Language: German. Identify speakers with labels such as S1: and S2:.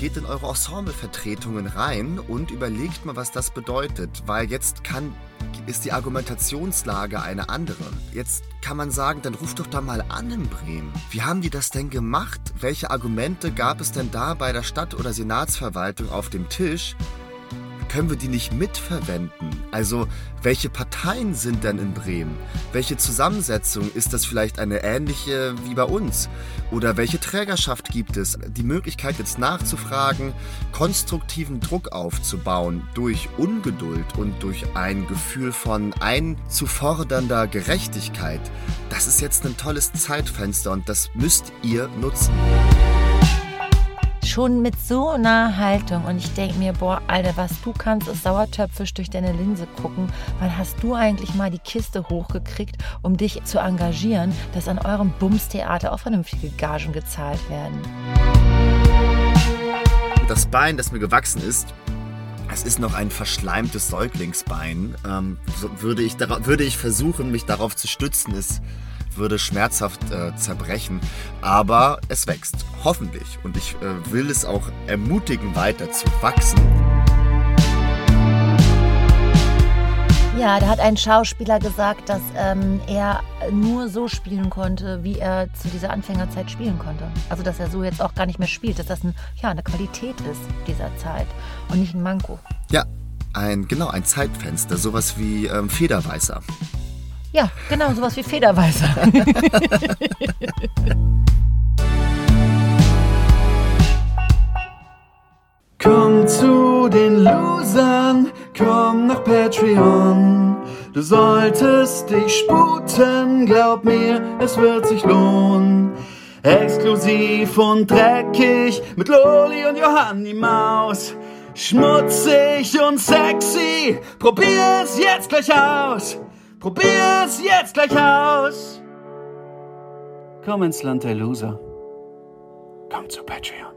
S1: in eure Ensemblevertretungen rein und überlegt mal, was das bedeutet, weil jetzt kann ist die Argumentationslage eine andere. Jetzt kann man sagen, dann ruft doch da mal an in Bremen. Wie haben die das denn gemacht? Welche Argumente gab es denn da bei der Stadt- oder Senatsverwaltung auf dem Tisch? Können wir die nicht mitverwenden? Also, welche Parteien sind denn in Bremen? Welche Zusammensetzung? Ist das vielleicht eine ähnliche wie bei uns? Oder welche Trägerschaft gibt es? Die Möglichkeit jetzt nachzufragen, konstruktiven Druck aufzubauen durch Ungeduld und durch ein Gefühl von einzufordernder Gerechtigkeit, das ist jetzt ein tolles Zeitfenster und das müsst ihr nutzen
S2: schon mit so einer Haltung und ich denke mir, boah, Alter, was du kannst, ist sauertöpfisch durch deine Linse gucken. Wann hast du eigentlich mal die Kiste hochgekriegt, um dich zu engagieren, dass an eurem Bumstheater auch vernünftige Gagen gezahlt werden?
S1: Das Bein, das mir gewachsen ist, es ist noch ein verschleimtes Säuglingsbein. Ähm, so würde, ich würde ich versuchen, mich darauf zu stützen. Es würde schmerzhaft äh, zerbrechen. Aber es wächst, hoffentlich. Und ich äh, will es auch ermutigen, weiter zu wachsen.
S2: Ja, da hat ein Schauspieler gesagt, dass ähm, er nur so spielen konnte, wie er zu dieser Anfängerzeit spielen konnte. Also, dass er so jetzt auch gar nicht mehr spielt, dass das ein, ja, eine Qualität ist dieser Zeit und nicht ein Manko.
S1: Ja, ein, genau, ein Zeitfenster, sowas wie ähm, Federweißer.
S2: Ja, genau, sowas wie Federweißer.
S3: komm zu den Losern, komm nach Patreon. Du solltest dich sputen, glaub mir, es wird sich lohnen. Exklusiv und dreckig mit Loli und Johanni Maus. Schmutzig und sexy, probier's jetzt gleich aus. Probier es jetzt gleich aus. Komm ins Land der Loser. Komm zu Patreon.